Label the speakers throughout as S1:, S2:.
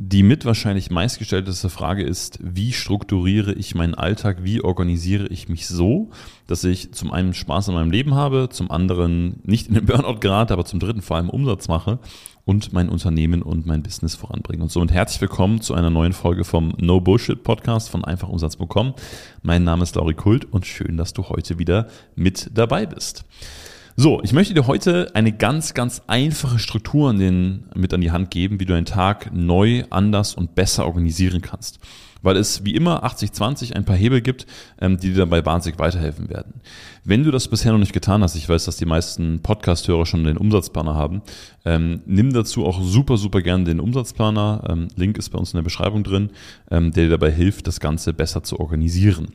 S1: Die mit wahrscheinlich meistgestellteste Frage ist, wie strukturiere ich meinen Alltag, wie organisiere ich mich so, dass ich zum einen Spaß an meinem Leben habe, zum anderen nicht in den Burnout gerate, aber zum dritten vor allem Umsatz mache und mein Unternehmen und mein Business voranbringen. Und somit herzlich willkommen zu einer neuen Folge vom No Bullshit Podcast von Einfachumsatz.com. Mein Name ist Lauri Kult und schön, dass du heute wieder mit dabei bist. So, ich möchte dir heute eine ganz, ganz einfache Struktur an den, mit an die Hand geben, wie du deinen Tag neu, anders und besser organisieren kannst. Weil es wie immer 80-20 ein paar Hebel gibt, ähm, die dir dabei wahnsinnig weiterhelfen werden. Wenn du das bisher noch nicht getan hast, ich weiß, dass die meisten Podcast-Hörer schon den Umsatzplaner haben, ähm, nimm dazu auch super, super gerne den Umsatzplaner. Ähm, Link ist bei uns in der Beschreibung drin, ähm, der dir dabei hilft, das Ganze besser zu organisieren.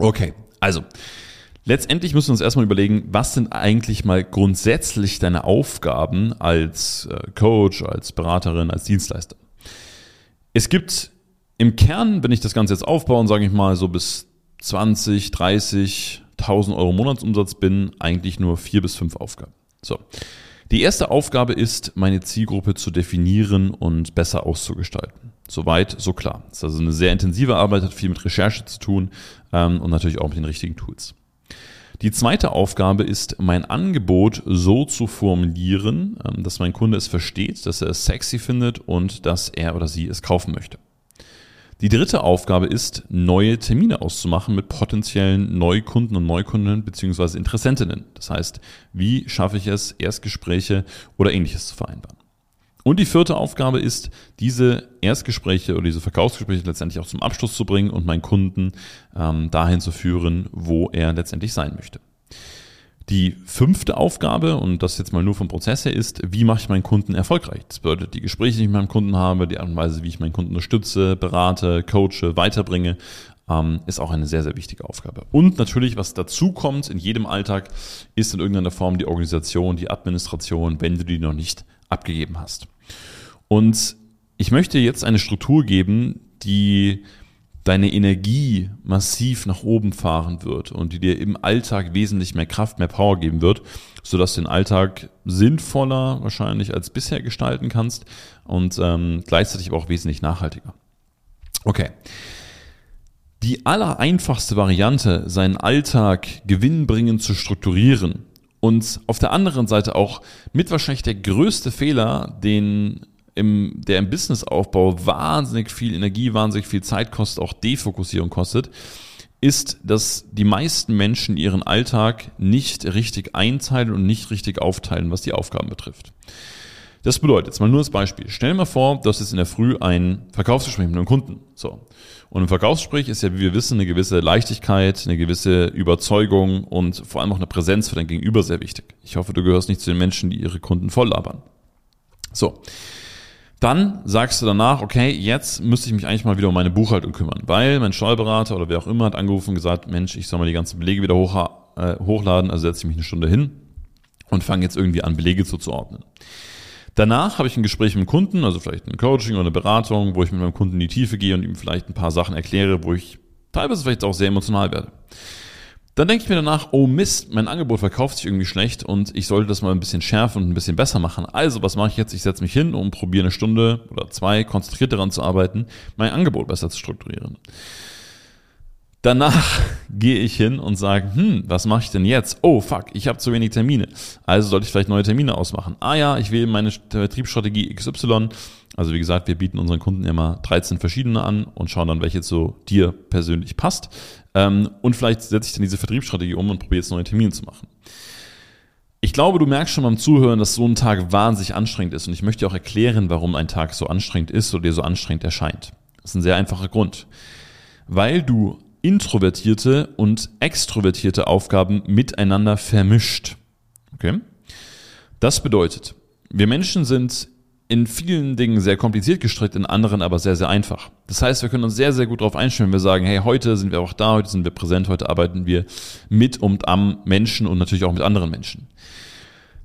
S1: Okay, also Letztendlich müssen wir uns erstmal überlegen, was sind eigentlich mal grundsätzlich deine Aufgaben als äh, Coach, als Beraterin, als Dienstleister. Es gibt im Kern, wenn ich das Ganze jetzt aufbaue und sage ich mal so bis 20, 30, 1000 Euro Monatsumsatz bin, eigentlich nur vier bis fünf Aufgaben. So. Die erste Aufgabe ist, meine Zielgruppe zu definieren und besser auszugestalten. Soweit, so klar. Das ist also eine sehr intensive Arbeit, hat viel mit Recherche zu tun ähm, und natürlich auch mit den richtigen Tools. Die zweite Aufgabe ist, mein Angebot so zu formulieren, ähm, dass mein Kunde es versteht, dass er es sexy findet und dass er oder sie es kaufen möchte. Die dritte Aufgabe ist, neue Termine auszumachen mit potenziellen Neukunden und Neukunden bzw. Interessentinnen. Das heißt, wie schaffe ich es, Erstgespräche oder ähnliches zu vereinbaren. Und die vierte Aufgabe ist, diese Erstgespräche oder diese Verkaufsgespräche letztendlich auch zum Abschluss zu bringen und meinen Kunden ähm, dahin zu führen, wo er letztendlich sein möchte. Die fünfte Aufgabe, und das jetzt mal nur vom Prozess her, ist, wie mache ich meinen Kunden erfolgreich? Das bedeutet die Gespräche, die ich mit meinem Kunden habe, die Art und Weise, wie ich meinen Kunden unterstütze, berate, coache, weiterbringe, ähm, ist auch eine sehr, sehr wichtige Aufgabe. Und natürlich, was dazu kommt in jedem Alltag, ist in irgendeiner Form die Organisation, die Administration, wenn du die noch nicht abgegeben hast. Und ich möchte jetzt eine Struktur geben, die deine Energie massiv nach oben fahren wird und die dir im Alltag wesentlich mehr Kraft, mehr Power geben wird, sodass du den Alltag sinnvoller wahrscheinlich als bisher gestalten kannst und ähm, gleichzeitig aber auch wesentlich nachhaltiger. Okay. Die allereinfachste Variante, seinen Alltag gewinnbringend zu strukturieren und auf der anderen Seite auch mit wahrscheinlich der größte Fehler, den im, der im Businessaufbau wahnsinnig viel Energie, wahnsinnig viel Zeit kostet, auch Defokussierung kostet, ist, dass die meisten Menschen ihren Alltag nicht richtig einteilen und nicht richtig aufteilen, was die Aufgaben betrifft. Das bedeutet, jetzt mal nur das Beispiel. Stell dir mal vor, du hast jetzt in der Früh ein Verkaufsgespräch mit einem Kunden. So. Und im Verkaufsgespräch ist ja, wie wir wissen, eine gewisse Leichtigkeit, eine gewisse Überzeugung und vor allem auch eine Präsenz für dein Gegenüber sehr wichtig. Ich hoffe, du gehörst nicht zu den Menschen, die ihre Kunden voll labern. So. Dann sagst du danach, okay, jetzt müsste ich mich eigentlich mal wieder um meine Buchhaltung kümmern, weil mein Steuerberater oder wer auch immer hat angerufen und gesagt, Mensch, ich soll mal die ganzen Belege wieder hoch, äh, hochladen, also setze ich mich eine Stunde hin und fange jetzt irgendwie an, Belege zuzuordnen. Danach habe ich ein Gespräch mit dem Kunden, also vielleicht ein Coaching oder eine Beratung, wo ich mit meinem Kunden in die Tiefe gehe und ihm vielleicht ein paar Sachen erkläre, wo ich teilweise vielleicht auch sehr emotional werde. Dann denke ich mir danach, oh Mist, mein Angebot verkauft sich irgendwie schlecht und ich sollte das mal ein bisschen schärfen und ein bisschen besser machen. Also, was mache ich jetzt? Ich setze mich hin und probiere eine Stunde oder zwei konzentriert daran zu arbeiten, mein Angebot besser zu strukturieren. Danach gehe ich hin und sage, hm, was mache ich denn jetzt? Oh, fuck, ich habe zu wenig Termine. Also sollte ich vielleicht neue Termine ausmachen. Ah ja, ich wähle meine Vertriebsstrategie XY. Also wie gesagt, wir bieten unseren Kunden immer 13 verschiedene an und schauen dann, welche zu dir persönlich passt. Ähm, und vielleicht setze ich dann diese Vertriebsstrategie um und probiere jetzt neue Termine zu machen. Ich glaube, du merkst schon beim Zuhören, dass so ein Tag wahnsinnig anstrengend ist. Und ich möchte dir auch erklären, warum ein Tag so anstrengend ist oder dir so anstrengend erscheint. Das ist ein sehr einfacher Grund. Weil du introvertierte und extrovertierte Aufgaben miteinander vermischt. Okay? Das bedeutet, wir Menschen sind in vielen Dingen sehr kompliziert gestrickt, in anderen aber sehr, sehr einfach. Das heißt, wir können uns sehr, sehr gut darauf einstellen, wenn wir sagen, hey, heute sind wir auch da, heute sind wir präsent, heute arbeiten wir mit und am Menschen und natürlich auch mit anderen Menschen.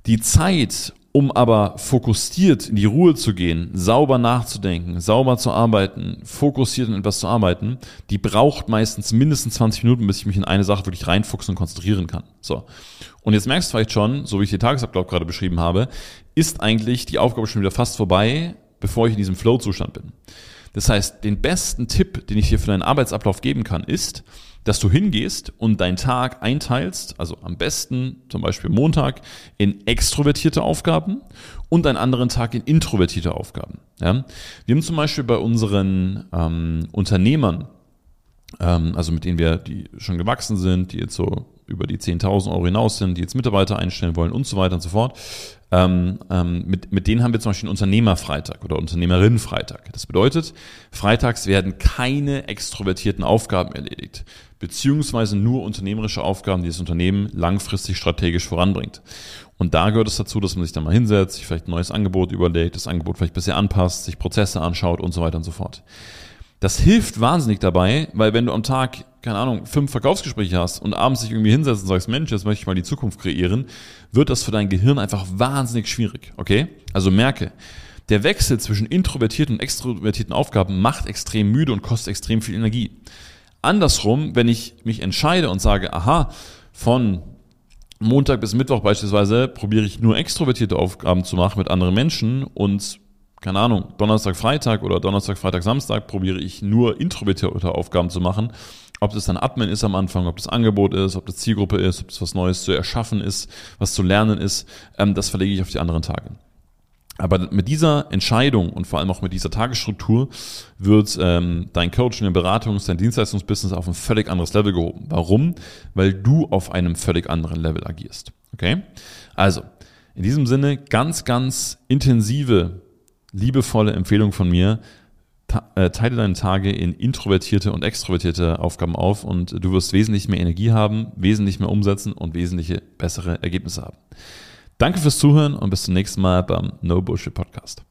S1: Die Zeit, um aber fokussiert in die Ruhe zu gehen, sauber nachzudenken, sauber zu arbeiten, fokussiert in etwas zu arbeiten, die braucht meistens mindestens 20 Minuten, bis ich mich in eine Sache wirklich reinfuchsen und konzentrieren kann. So. Und jetzt merkst du vielleicht schon, so wie ich den Tagesablauf gerade beschrieben habe, ist eigentlich die Aufgabe schon wieder fast vorbei, bevor ich in diesem Flow-Zustand bin. Das heißt, den besten Tipp, den ich dir für deinen Arbeitsablauf geben kann, ist, dass du hingehst und deinen Tag einteilst, also am besten zum Beispiel Montag in extrovertierte Aufgaben und einen anderen Tag in introvertierte Aufgaben. Ja? Wir haben zum Beispiel bei unseren ähm, Unternehmern, ähm, also mit denen wir, die schon gewachsen sind, die jetzt so über die 10.000 Euro hinaus sind, die jetzt Mitarbeiter einstellen wollen und so weiter und so fort, ähm, ähm, mit, mit denen haben wir zum Beispiel einen Unternehmerfreitag oder Unternehmerinnenfreitag. Das bedeutet, freitags werden keine extrovertierten Aufgaben erledigt, beziehungsweise nur unternehmerische Aufgaben, die das Unternehmen langfristig strategisch voranbringt. Und da gehört es dazu, dass man sich dann mal hinsetzt, sich vielleicht ein neues Angebot überlegt, das Angebot vielleicht bisher anpasst, sich Prozesse anschaut und so weiter und so fort. Das hilft wahnsinnig dabei, weil wenn du am Tag, keine Ahnung, fünf Verkaufsgespräche hast und abends dich irgendwie hinsetzt und sagst, Mensch, jetzt möchte ich mal die Zukunft kreieren, wird das für dein Gehirn einfach wahnsinnig schwierig, okay? Also merke, der Wechsel zwischen introvertierten und extrovertierten Aufgaben macht extrem müde und kostet extrem viel Energie. Andersrum, wenn ich mich entscheide und sage, aha, von Montag bis Mittwoch beispielsweise probiere ich nur extrovertierte Aufgaben zu machen mit anderen Menschen und keine Ahnung, Donnerstag, Freitag oder Donnerstag, Freitag, Samstag probiere ich nur introvertierte Aufgaben zu machen. Ob das dann Admin ist am Anfang, ob das Angebot ist, ob das Zielgruppe ist, ob das was Neues zu erschaffen ist, was zu lernen ist, ähm, das verlege ich auf die anderen Tage. Aber mit dieser Entscheidung und vor allem auch mit dieser Tagesstruktur wird ähm, dein Coaching, dein Beratungs-, dein Dienstleistungsbusiness auf ein völlig anderes Level gehoben. Warum? Weil du auf einem völlig anderen Level agierst. Okay? Also, in diesem Sinne ganz, ganz intensive liebevolle Empfehlung von mir. Äh, teile deine Tage in introvertierte und extrovertierte Aufgaben auf und du wirst wesentlich mehr Energie haben, wesentlich mehr umsetzen und wesentliche bessere Ergebnisse haben. Danke fürs Zuhören und bis zum nächsten Mal beim No Bullshit Podcast.